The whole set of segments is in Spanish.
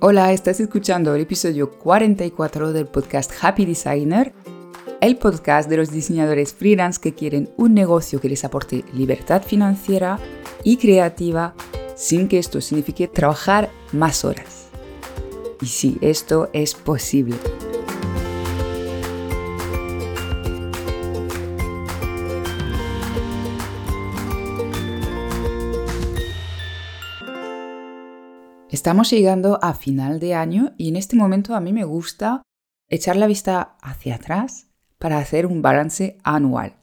Hola, estás escuchando el episodio 44 del podcast Happy Designer, el podcast de los diseñadores freelance que quieren un negocio que les aporte libertad financiera y creativa sin que esto signifique trabajar más horas. Y sí, esto es posible. Estamos llegando a final de año y en este momento a mí me gusta echar la vista hacia atrás para hacer un balance anual.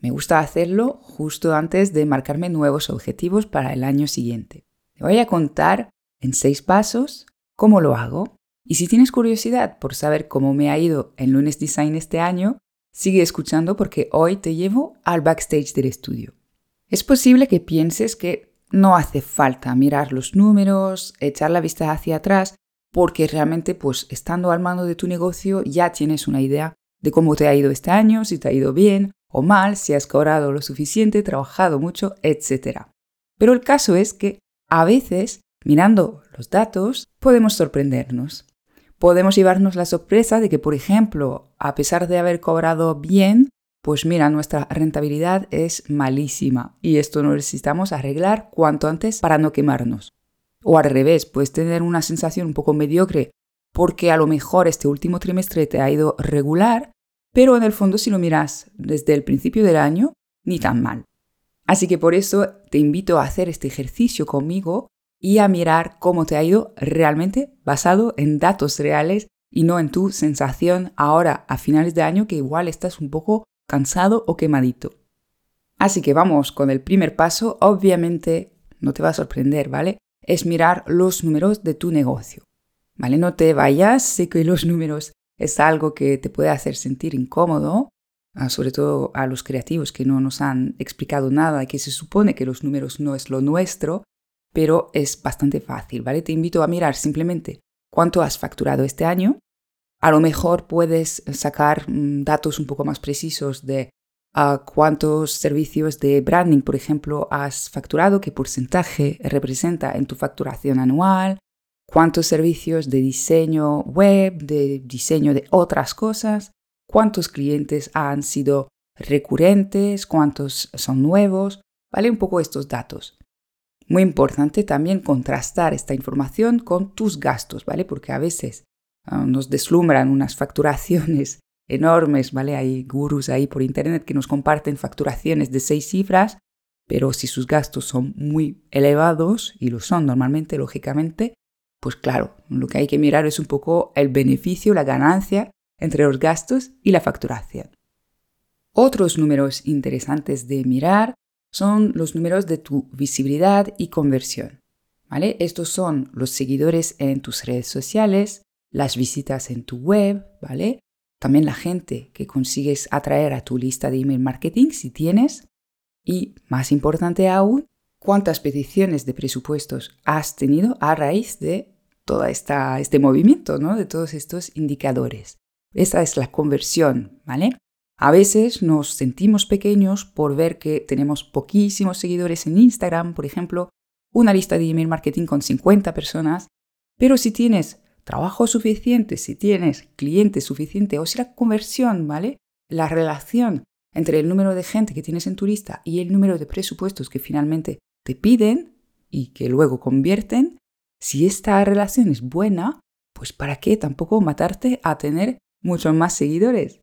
Me gusta hacerlo justo antes de marcarme nuevos objetivos para el año siguiente. Te voy a contar en seis pasos cómo lo hago. Y si tienes curiosidad por saber cómo me ha ido en Lunes Design este año, sigue escuchando porque hoy te llevo al backstage del estudio. Es posible que pienses que no hace falta mirar los números, echar la vista hacia atrás, porque realmente, pues estando al mando de tu negocio, ya tienes una idea de cómo te ha ido este año, si te ha ido bien o mal, si has cobrado lo suficiente, trabajado mucho, etc. Pero el caso es que a veces, mirando los datos, podemos sorprendernos. Podemos llevarnos la sorpresa de que, por ejemplo, a pesar de haber cobrado bien, pues mira, nuestra rentabilidad es malísima y esto lo necesitamos arreglar cuanto antes para no quemarnos. O al revés, puedes tener una sensación un poco mediocre porque a lo mejor este último trimestre te ha ido regular, pero en el fondo si lo miras desde el principio del año, ni tan mal. Así que por eso te invito a hacer este ejercicio conmigo y a mirar cómo te ha ido realmente basado en datos reales y no en tu sensación ahora a finales de año que igual estás un poco cansado o quemadito. Así que vamos con el primer paso, obviamente no te va a sorprender, ¿vale? Es mirar los números de tu negocio. ¿Vale? No te vayas, sé que los números es algo que te puede hacer sentir incómodo, ah, sobre todo a los creativos que no nos han explicado nada y que se supone que los números no es lo nuestro, pero es bastante fácil, ¿vale? Te invito a mirar simplemente cuánto has facturado este año, a lo mejor puedes sacar mm, datos un poco más precisos de ah, cuántos servicios de branding, por ejemplo, has facturado, qué porcentaje representa en tu facturación anual, cuántos servicios de diseño web, de diseño de otras cosas, cuántos clientes han sido recurrentes, cuántos son nuevos, ¿vale? Un poco estos datos. Muy importante también contrastar esta información con tus gastos, ¿vale? Porque a veces nos deslumbran unas facturaciones enormes, ¿vale? Hay gurús ahí por internet que nos comparten facturaciones de seis cifras, pero si sus gastos son muy elevados, y lo son normalmente, lógicamente, pues claro, lo que hay que mirar es un poco el beneficio, la ganancia entre los gastos y la facturación. Otros números interesantes de mirar son los números de tu visibilidad y conversión. ¿vale? Estos son los seguidores en tus redes sociales, las visitas en tu web, ¿vale? También la gente que consigues atraer a tu lista de email marketing si tienes. Y más importante aún, cuántas peticiones de presupuestos has tenido a raíz de todo este movimiento, ¿no? De todos estos indicadores. Esa es la conversión, ¿vale? A veces nos sentimos pequeños por ver que tenemos poquísimos seguidores en Instagram, por ejemplo, una lista de email marketing con 50 personas, pero si tienes trabajo suficiente, si tienes clientes suficiente o si la conversión, ¿vale? La relación entre el número de gente que tienes en tu lista y el número de presupuestos que finalmente te piden y que luego convierten, si esta relación es buena, pues ¿para qué tampoco matarte a tener muchos más seguidores?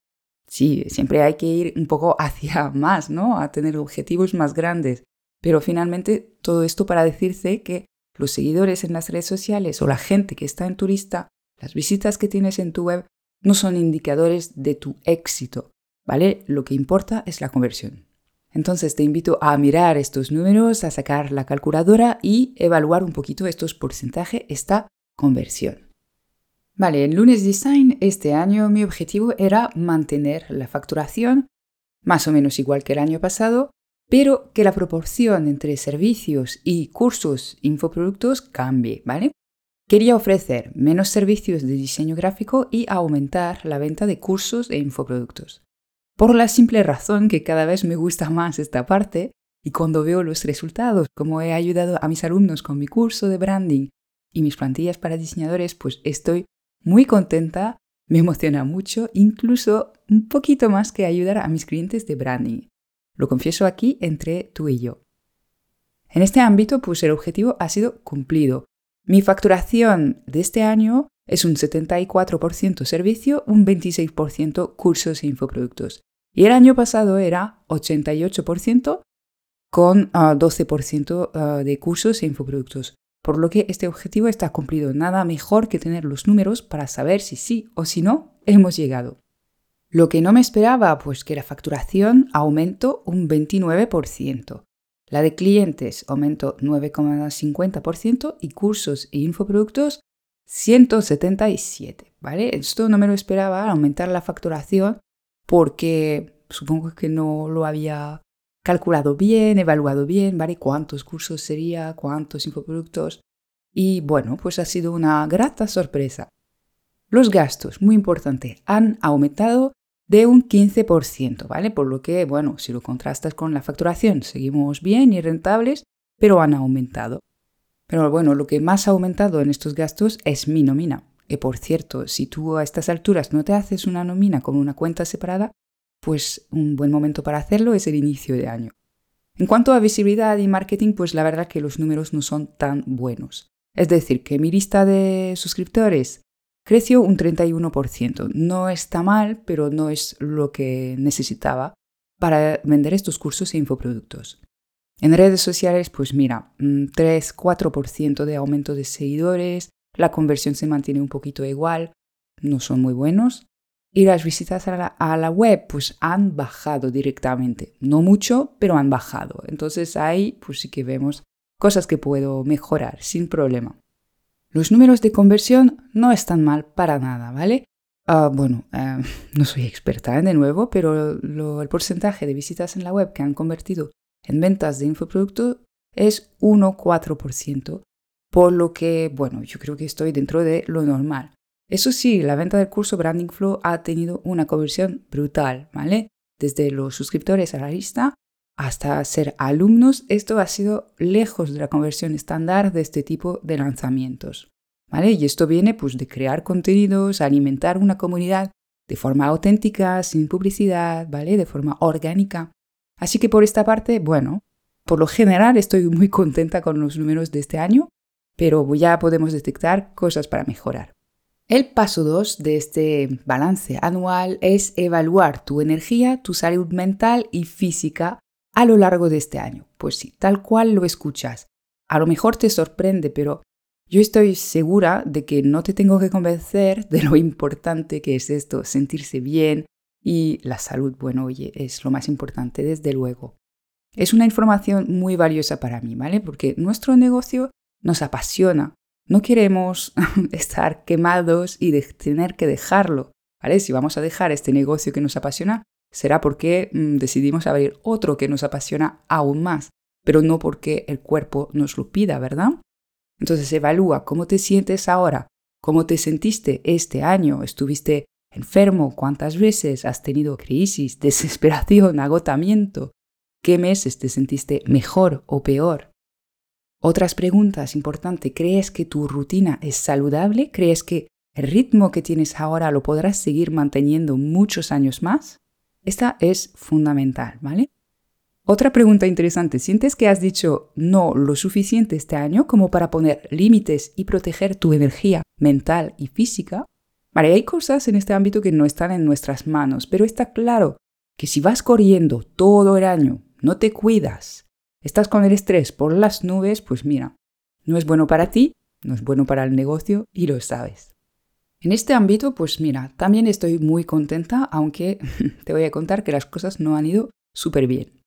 Sí, siempre hay que ir un poco hacia más, ¿no? A tener objetivos más grandes. Pero finalmente todo esto para decirte que los seguidores en las redes sociales o la gente que está en tu lista, las visitas que tienes en tu web, no son indicadores de tu éxito, ¿vale? Lo que importa es la conversión. Entonces te invito a mirar estos números, a sacar la calculadora y evaluar un poquito estos porcentajes, esta conversión. Vale, en Lunes Design este año mi objetivo era mantener la facturación más o menos igual que el año pasado, pero que la proporción entre servicios y cursos infoproductos cambie, ¿vale? Quería ofrecer menos servicios de diseño gráfico y aumentar la venta de cursos e infoproductos. Por la simple razón que cada vez me gusta más esta parte y cuando veo los resultados, como he ayudado a mis alumnos con mi curso de branding y mis plantillas para diseñadores, pues estoy muy contenta, me emociona mucho, incluso un poquito más que ayudar a mis clientes de branding. Lo confieso aquí entre tú y yo. En este ámbito, pues el objetivo ha sido cumplido. Mi facturación de este año es un 74% servicio, un 26% cursos e infoproductos. Y el año pasado era 88% con 12% ah, ah, de cursos e infoproductos. Por lo que este objetivo está cumplido. Nada mejor que tener los números para saber si sí o si no hemos llegado. Lo que no me esperaba, pues que la facturación aumentó un 29%. La de clientes aumentó 9,50% y cursos e infoproductos 177, ¿vale? Esto no me lo esperaba, aumentar la facturación, porque supongo que no lo había calculado bien, evaluado bien, ¿vale? Cuántos cursos sería, cuántos infoproductos. Y bueno, pues ha sido una grata sorpresa. Los gastos, muy importante, han aumentado de un 15%, ¿vale? Por lo que, bueno, si lo contrastas con la facturación, seguimos bien y rentables, pero han aumentado. Pero bueno, lo que más ha aumentado en estos gastos es mi nómina. Y por cierto, si tú a estas alturas no te haces una nómina con una cuenta separada, pues un buen momento para hacerlo es el inicio de año. En cuanto a visibilidad y marketing, pues la verdad que los números no son tan buenos. Es decir, que mi lista de suscriptores creció un 31%. No está mal, pero no es lo que necesitaba para vender estos cursos e infoproductos. En redes sociales, pues mira, 3-4% mm, de aumento de seguidores, la conversión se mantiene un poquito igual, no son muy buenos. Y las visitas a la, a la, web, pues han bajado directamente. No mucho, pero han bajado. Entonces ahí, pues sí que vemos cosas que puedo mejorar sin problema. Los números de conversión no están mal para nada, ¿vale? Ah, bueno, eh, no soy experta ¿eh? de nuevo, pero el porcentaje de visitas en la web que han convertido en ventas de infoproducto es 1,4%, por lo que, bueno, yo creo que estoy dentro de lo normal. Eso sí, la venta del curso Branding Flow ha tenido una conversión brutal, ¿vale? Desde los suscriptores a la lista hasta ser alumnos, esto ha sido lejos de la conversión estándar de este tipo de lanzamientos, ¿vale? Y esto viene pues de crear contenidos, alimentar una comunidad de forma auténtica, sin publicidad, ¿vale? De forma orgánica. Así que por esta parte, bueno, por lo general estoy muy contenta con los números de este año, pero ya podemos detectar cosas para mejorar. El paso 2 de este balance anual es evaluar tu energía, tu salud mental y física a lo largo de este año. Pues sí, tal cual lo escuchas. A lo mejor te sorprende, pero yo estoy segura de que no te tengo que convencer de lo importante que es esto, sentirse bien, y la salud, bueno, oye, es lo más importante, desde luego. Es una información muy valiosa para mí, ¿vale? Porque nuestro negocio nos apasiona. No queremos estar quemados y tener que dejarlo, ¿vale? Si vamos a dejar este negocio que nos apasiona, será porque mm, decidimos abrir otro que nos apasiona aún más, pero no porque el cuerpo nos lo pida, ¿verdad? Entonces evalúa cómo te sientes ahora, cómo te sentiste este año, estuviste enfermo, cuántas veces has tenido crisis, desesperación, agotamiento, qué meses te sentiste mejor o peor. Otras preguntas importantes, ¿crees que tu rutina es saludable? ¿Crees que el ritmo que tienes ahora lo podrás seguir manteniendo muchos años más? Esta es fundamental, ¿vale? Otra pregunta interesante, ¿sientes que has dicho no lo suficiente este año como para poner límites y proteger tu energía mental y física? Vale, hay cosas en este ámbito que no están en nuestras manos, pero está claro que si vas corriendo todo el año, no te cuidas, estás con el estrés por las nubes, pues mira, no es bueno para ti, no es bueno para el negocio y lo sabes. En este ámbito, pues mira, también estoy muy contenta, aunque te voy a contar que las cosas no han ido súper bien.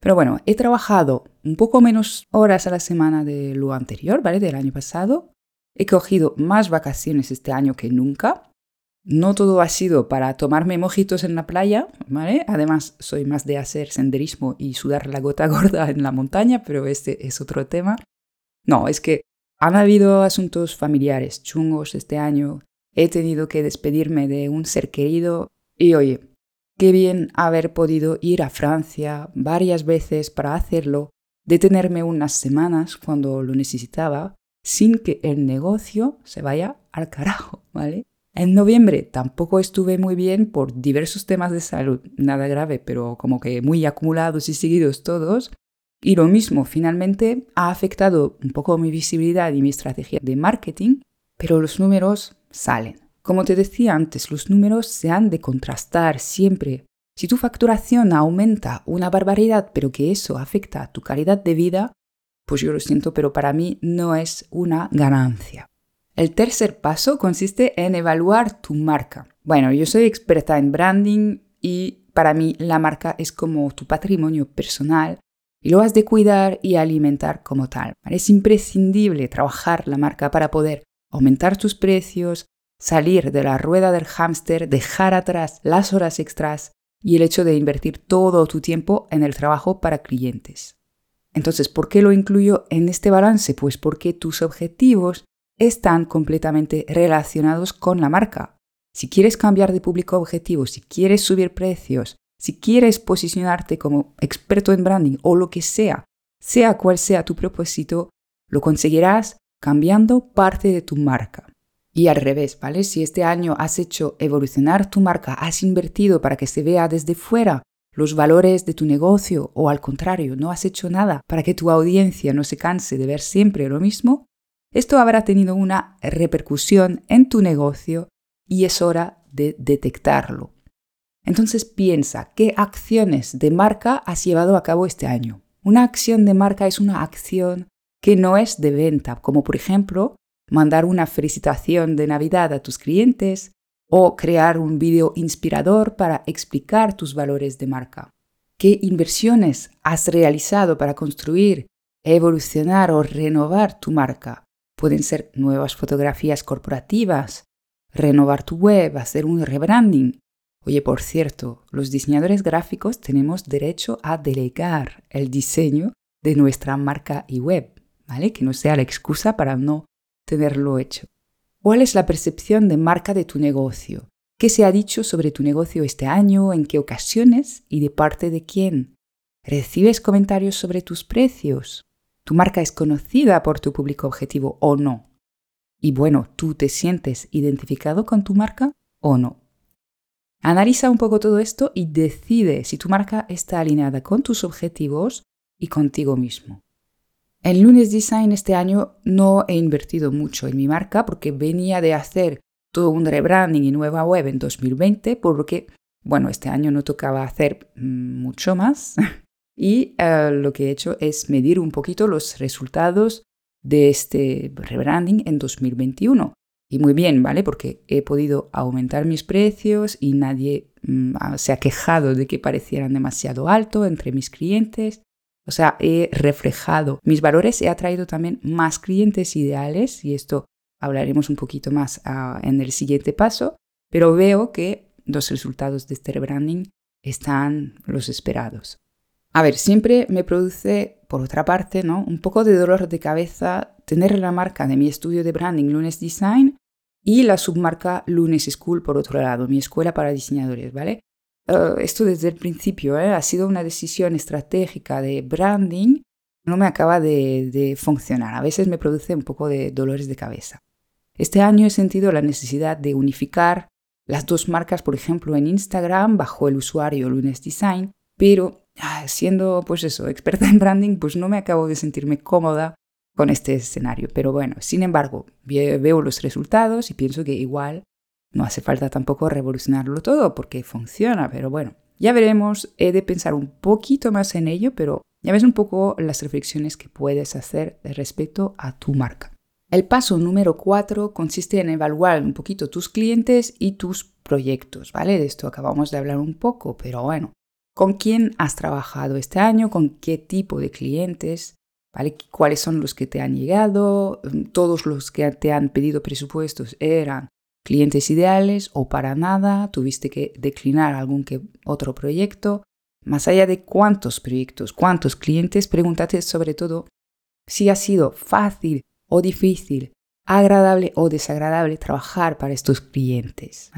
Pero bueno, he trabajado un poco menos horas a la semana de lo anterior, ¿vale? Del año pasado. He cogido más vacaciones este año que nunca. No todo ha sido para tomarme mojitos en la playa, ¿vale? Además, soy más de hacer senderismo y sudar la gota gorda en la montaña, pero este es otro tema. No, es que han habido asuntos familiares chungos este año. He tenido que despedirme de un ser querido y oye, qué bien haber podido ir a Francia varias veces para hacerlo, detenerme unas semanas cuando lo necesitaba, sin que el negocio se vaya al carajo, ¿vale? En noviembre tampoco estuve muy bien por diversos temas de salud, nada grave, pero como que muy acumulados y seguidos todos. Y lo mismo, finalmente ha afectado un poco mi visibilidad y mi estrategia de marketing, pero los números salen. Como te decía antes, los números se han de contrastar siempre. Si tu facturación aumenta una barbaridad, pero que eso afecta a tu calidad de vida, pues yo lo siento, pero para mí no es una ganancia. El tercer paso consiste en evaluar tu marca. Bueno, yo soy experta en branding y para mí la marca es como tu patrimonio personal y lo has de cuidar y alimentar como tal. Es imprescindible trabajar la marca para poder aumentar tus precios, salir de la rueda del hámster, dejar atrás las horas extras y el hecho de invertir todo tu tiempo en el trabajo para clientes. Entonces, ¿por qué lo incluyo en este balance? Pues porque tus objetivos están completamente relacionados con la marca. Si quieres cambiar de público objetivo, si quieres subir precios, si quieres posicionarte como experto en branding o lo que sea, sea cual sea tu propósito, lo conseguirás cambiando parte de tu marca. Y al revés, ¿vale? Si este año has hecho evolucionar tu marca, has invertido para que se vea desde fuera los valores de tu negocio o al contrario, no has hecho nada para que tu audiencia no se canse de ver siempre lo mismo, esto habrá tenido una repercusión en tu negocio y es hora de detectarlo. Entonces piensa, ¿qué acciones de marca has llevado a cabo este año? Una acción de marca es una acción que no es de venta, como por ejemplo mandar una felicitación de Navidad a tus clientes o crear un vídeo inspirador para explicar tus valores de marca. ¿Qué inversiones has realizado para construir, evolucionar o renovar tu marca? Pueden ser nuevas fotografías corporativas, renovar tu web, hacer un rebranding. Oye, por cierto, los diseñadores gráficos tenemos derecho a delegar el diseño de nuestra marca y web, ¿vale? Que no sea la excusa para no tenerlo hecho. ¿Cuál es la percepción de marca de tu negocio? ¿Qué se ha dicho sobre tu negocio este año? ¿En qué ocasiones? ¿Y de parte de quién? ¿Recibes comentarios sobre tus precios? ¿Tu marca es conocida por tu público objetivo o no? Y bueno, ¿tú te sientes identificado con tu marca o no? Analiza un poco todo esto y decide si tu marca está alineada con tus objetivos y contigo mismo. En Lunes Design este año no he invertido mucho en mi marca porque venía de hacer todo un rebranding y nueva web en 2020, por lo que, bueno, este año no tocaba hacer mm, mucho más. Y eh, lo que he hecho es medir un poquito los resultados de este rebranding en 2021. Y muy bien, ¿vale? Porque he podido aumentar mis precios y nadie mm, se ha quejado de que parecieran demasiado alto entre mis clientes. O sea, he reflejado mis valores, he atraído también más clientes ideales y esto hablaremos un poquito más ah, en el siguiente paso, pero veo que los resultados de este rebranding están los esperados. A ver, siempre me produce, por otra parte, ¿no? un poco de dolor de cabeza tener la marca de mi estudio de branding Lunes Design y la submarca Lunes School por otro lado, mi escuela para diseñadores, ¿vale? Eh, esto desde el principio ¿eh? ha sido una decisión estratégica de branding, no me acaba de, de funcionar. A veces me produce un poco de dolores de cabeza. Este año he sentido la necesidad de unificar las dos marcas, por ejemplo, en Instagram bajo el usuario Lunes Design, pero Ah, siendo pues eso, experta en branding, pues no me acabo de sentirme cómoda con este escenario. Pero bueno, sin embargo, veo los resultados y pienso que igual no hace falta tampoco revolucionarlo todo porque funciona, pero bueno, ya veremos, he de pensar un poquito más en ello, pero ya ves un poco las reflexiones que puedes hacer respecto a tu marca. El paso número cuatro consiste en evaluar un poquito tus clientes y tus proyectos, ¿vale? De esto acabamos de hablar un poco, pero bueno, con quién has trabajado este año, con qué tipo de clientes, ¿vale? cuáles son los que te han llegado, todos los que te han pedido presupuestos eran clientes ideales o para nada, tuviste que declinar algún que otro proyecto. Más allá de cuántos proyectos, cuántos clientes, pregúntate sobre todo si ha sido fácil o difícil, agradable o desagradable trabajar para estos clientes.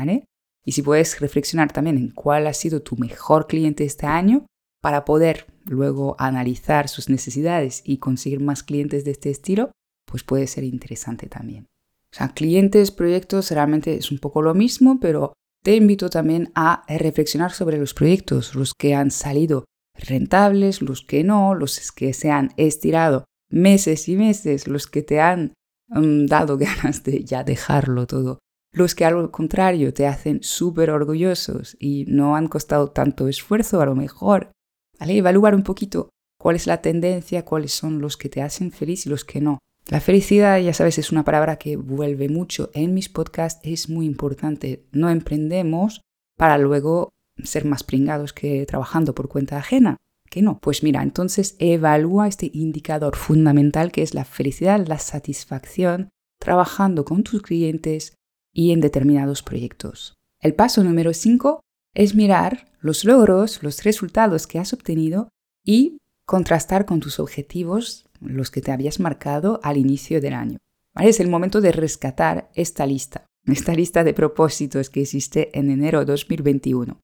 Y si puedes reflexionar también en cuál ha sido tu mejor cliente este año para poder luego analizar sus necesidades y conseguir más clientes de este estilo, pues puede ser interesante también. O sea, clientes, proyectos, realmente es un poco lo mismo, pero te invito también a reflexionar sobre los proyectos, los que han salido rentables, los que no, los que se han estirado meses y meses, los que te han mm, dado ganas de ya dejarlo todo, los que al contrario te hacen súper orgullosos y no han costado tanto esfuerzo, a lo mejor, ¿vale? Evaluar un poquito cuál es la tendencia, cuáles son los que te hacen feliz y los que no. La felicidad, ya sabes, es una palabra que vuelve mucho en mis podcasts, es muy importante. No emprendemos para luego ser más pringados que trabajando por cuenta ajena. ¿Que no? Pues mira, entonces evalúa este indicador fundamental que es la felicidad, la satisfacción trabajando con tus clientes y en determinados proyectos. El paso número 5 es mirar los logros, los resultados que has obtenido y contrastar con tus objetivos los que te habías marcado al inicio del año. Es el momento de rescatar esta lista, esta lista de propósitos que hiciste en enero de 2021.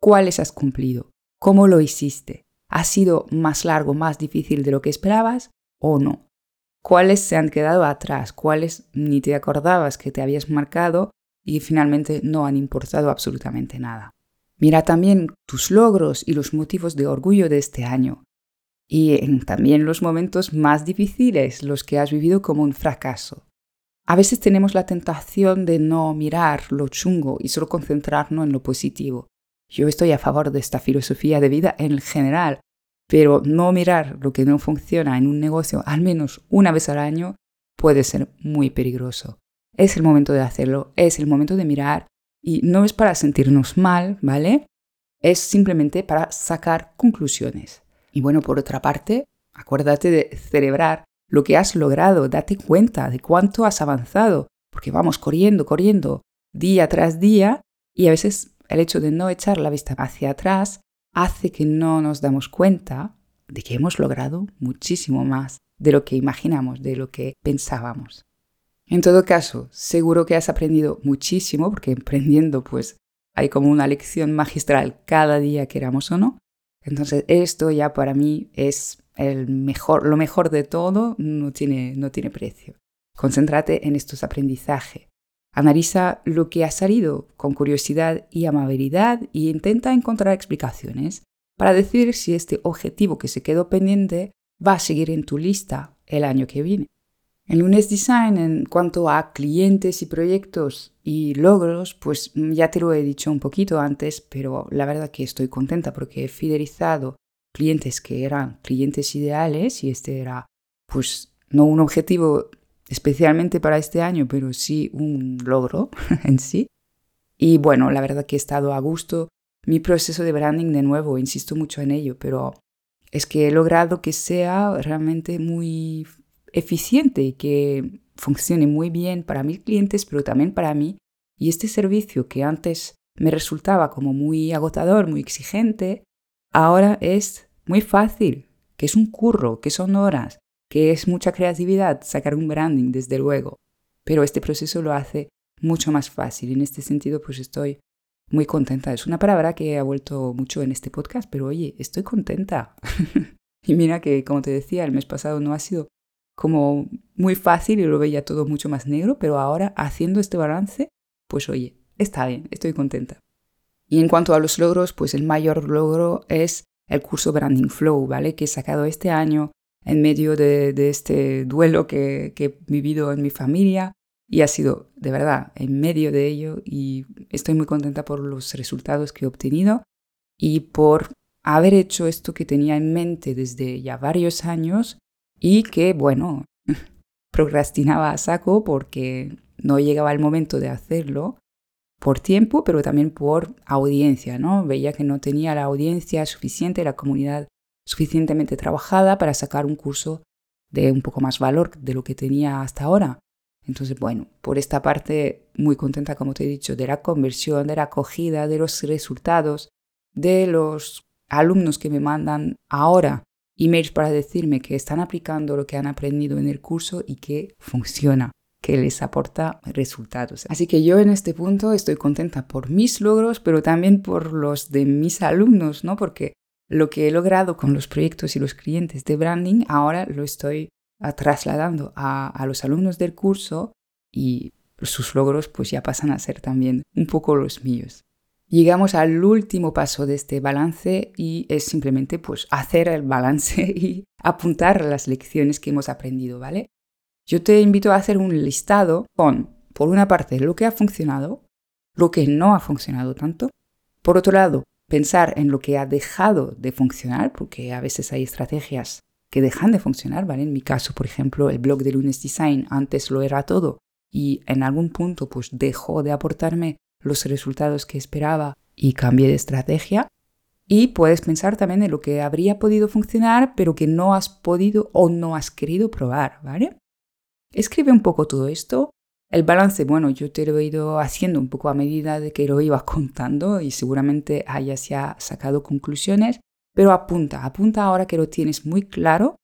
¿Cuáles has cumplido? ¿Cómo lo hiciste? ¿Ha sido más largo, más difícil de lo que esperabas o no? ¿Cuáles se han quedado atrás? ¿Cuáles ni te acordabas que te habías marcado y finalmente no han importado absolutamente nada? Mira también tus logros y los motivos de orgullo de este año y en también los momentos más difíciles, los que has vivido como un fracaso. A veces tenemos la tentación de no mirar lo chungo y solo concentrarnos en lo positivo. Yo estoy a favor de esta filosofía de vida en general, pero no mirar lo que no funciona en un negocio al menos una vez al año puede ser muy peligroso. Es el momento de hacerlo, es el momento de mirar y no es para sentirnos mal, ¿vale? Es simplemente para sacar conclusiones. Y bueno, por otra parte, acuérdate de celebrar lo que has logrado, date cuenta de cuánto has avanzado, porque vamos corriendo, corriendo, día tras día, y a veces el hecho de no echar la vista hacia atrás hace que no nos damos cuenta de que hemos logrado muchísimo más de lo que imaginamos, de lo que pensábamos. En todo caso, seguro que has aprendido muchísimo, porque emprendiendo pues hay como una lección magistral cada día, queramos o no, entonces esto ya para mí es el mejor, lo mejor de todo, no tiene, no tiene precio. Concéntrate en estos aprendizajes. Analiza lo que ha salido con curiosidad y amabilidad y intenta encontrar explicaciones para decir si este objetivo que se quedó pendiente va a seguir en tu lista el año que viene. En Lunes Design, en cuanto a clientes y proyectos y logros, pues ya te lo he dicho un poquito antes, pero la verdad que estoy contenta porque he fidelizado clientes que eran clientes ideales y este era, pues, no un objetivo especialmente para este año, pero sí un logro en sí. Y bueno, la verdad que he estado a gusto. Mi proceso de branding, de nuevo, insisto mucho en ello, pero es que he logrado que sea realmente muy eficiente y que funcione muy bien para mis clientes, pero también para mí. Y este servicio que antes me resultaba como muy agotador, muy exigente, ahora es muy fácil, que es un curro, que son horas, que es mucha creatividad sacar un branding, desde luego. Pero este proceso lo hace mucho más fácil. En este sentido, pues estoy muy contenta. Es una palabra que ha vuelto mucho en este podcast, pero oye, estoy contenta. y mira que, como te decía, el mes pasado no ha sido como muy fácil y lo veía todo mucho más negro, pero ahora haciendo este balance, pues oye, está bien, estoy contenta. Y en cuanto a los logros, pues el mayor logro es el curso Branding Flow, ¿vale? Que he sacado este año en medio de, este duelo que, que, he vivido en mi familia y ha sido de verdad en medio de ello y estoy muy contenta por los resultados que he obtenido y por haber hecho esto que tenía en mente desde ya varios años y que, bueno, procrastinaba a saco porque no llegaba el momento de hacerlo por tiempo, pero también por audiencia, ¿no? Veía que no tenía la audiencia suficiente, la comunidad suficientemente trabajada para sacar un curso de un poco más valor de lo que tenía hasta ahora. Entonces, bueno, por esta parte muy contenta, como te he dicho, de la conversión, de la acogida, de los resultados, de los alumnos que me mandan ahora emails para decirme que están aplicando lo que han aprendido en el curso y que funciona, que les aporta resultados. Así que yo en este punto estoy contenta por mis logros, pero también por los de mis alumnos, ¿no? Porque lo que he logrado con los proyectos y los clientes de branding ahora lo estoy trasladando a, los alumnos del curso y sus logros pues ya pasan a ser también un poco los míos. Llegamos al último paso de este balance y es simplemente pues hacer el balance y apuntar las lecciones que hemos aprendido, ¿vale? Yo te invito a hacer un listado con, por una parte, lo que ha funcionado, lo que no ha funcionado tanto, por otro lado, pensar en lo que ha dejado de funcionar, porque a veces hay estrategias que dejan de funcionar, ¿vale? En mi caso, por ejemplo, el blog de Lunes Design antes lo era todo y en algún punto pues dejó de aportarme los resultados que esperaba y cambié de estrategia. Y puedes pensar también en lo que habría podido funcionar, pero que no has podido o no has querido probar, ¿vale? Escribe un poco todo esto. El balance, bueno, yo te lo he ido haciendo un poco a medida de que lo iba contando y seguramente hayas ya sacado conclusiones, pero apunta, apunta ahora que lo tienes muy claro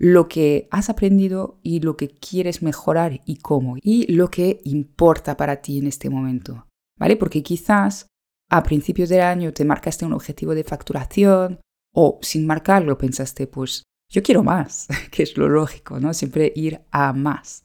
lo que has aprendido y lo que quieres mejorar y cómo, y lo que importa para ti en este momento, ¿vale? Porque quizás a principios del año te marcaste un objetivo de facturación o sin marcarlo pensaste, pues yo quiero más, que es lo lógico, ¿no? Siempre ir a más.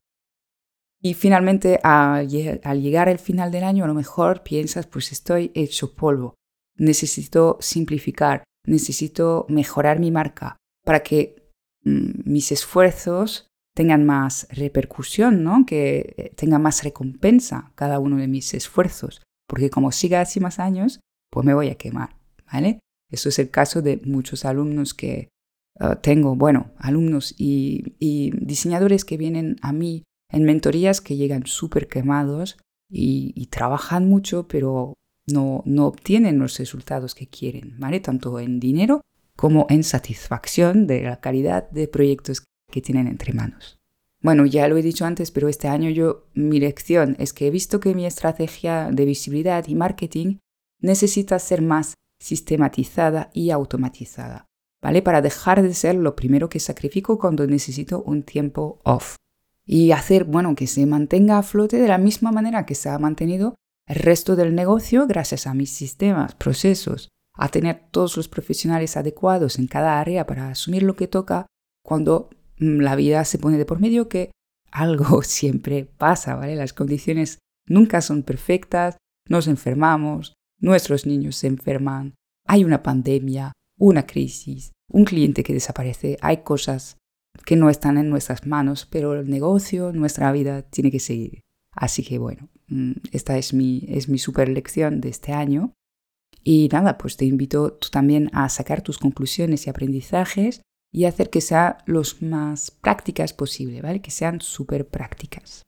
Y finalmente, al llegar al final del año, a lo mejor piensas, pues estoy hecho polvo, necesito simplificar, necesito mejorar mi marca para que mm, mis esfuerzos tengan más repercusión, ¿no? que eh, tenga más recompensa cada uno de mis esfuerzos, porque como siga así más años, pues me voy a quemar, ¿vale? Eso es el caso de muchos alumnos que uh, tengo, bueno, alumnos y, y, diseñadores que vienen a mí en mentorías que llegan súper quemados y, y, trabajan mucho, pero no, no obtienen los resultados que quieren, ¿vale? Tanto en dinero como en satisfacción de la calidad de proyectos que tienen entre manos. Bueno, ya lo he dicho antes, pero este año yo mi lección es que he visto que mi estrategia de visibilidad y marketing necesita ser más sistematizada y automatizada, ¿vale? Para dejar de ser lo primero que sacrifico cuando necesito un tiempo off. Y hacer, bueno, que se mantenga a flote de la misma manera que se ha mantenido el resto del negocio gracias a mis sistemas, procesos, a tener todos los profesionales adecuados en cada área para asumir lo que toca cuando la vida se pone de por medio que algo siempre pasa, ¿vale? Las condiciones nunca son perfectas, nos enfermamos, nuestros niños se enferman, hay una pandemia, una crisis, un cliente que desaparece, hay cosas que no están en nuestras manos, pero el negocio, nuestra vida tiene que seguir. Así que bueno, mm, esta es mi, es mi super lección de este año. Y nada, pues te invito tú también a sacar tus conclusiones y aprendizajes y hacer que sean los más prácticas posible, ¿vale? Que sean súper prácticas.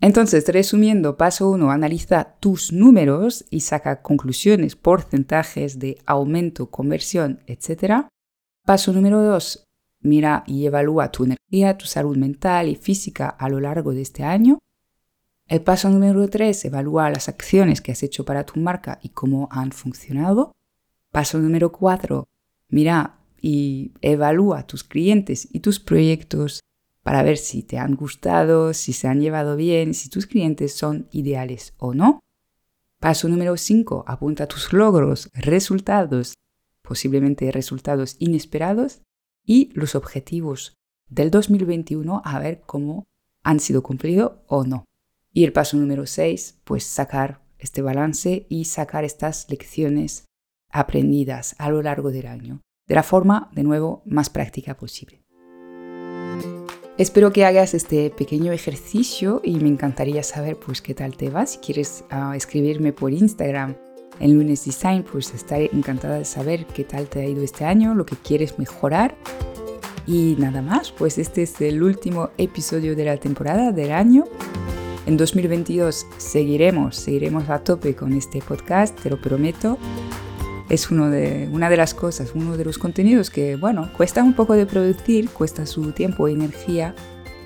Entonces, resumiendo, paso uno, analiza tus números y saca conclusiones, porcentajes de aumento, conversión, etc. Paso número dos, mira y evalúa tu energía, tu salud mental y física a lo largo de este año. El paso número 3, evalúa las acciones que has hecho para tu marca y cómo han funcionado. Paso número 4, mira y evalúa tus clientes y tus proyectos para ver si te han gustado, si se han llevado bien, si tus clientes son ideales o no. Paso número 5, apunta tus logros, resultados, posiblemente resultados inesperados y los objetivos del 2021 a ver cómo han sido cumplidos o no. Y el paso número 6, pues sacar este balance y sacar estas lecciones aprendidas a lo largo del año, de la forma, de nuevo, más práctica posible. Espero que hagas este pequeño ejercicio y me encantaría saber pues qué tal te va. Si quieres ah, escribirme por Instagram en Lunes Design, pues estaré encantada de saber qué tal te ha ido este año, lo que quieres mejorar. Y nada más, pues este es el último episodio de la temporada del año. En 2022 seguiremos, seguiremos a tope con este podcast, te lo prometo. Es uno de, una de las cosas, uno de los contenidos que, bueno, cuesta un poco de producir, cuesta su tiempo y energía,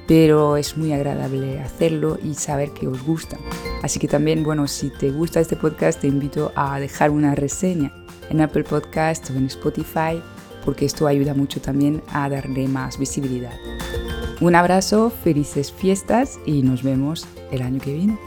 pero es muy agradable hacerlo y saber que os gusta. Así que también, bueno, si te gusta este podcast, te invito a dejar una reseña en Apple Podcast o en Spotify, porque esto ayuda mucho también a darle más visibilidad. Un abrazo, felices fiestas y nos vemos el año que viene.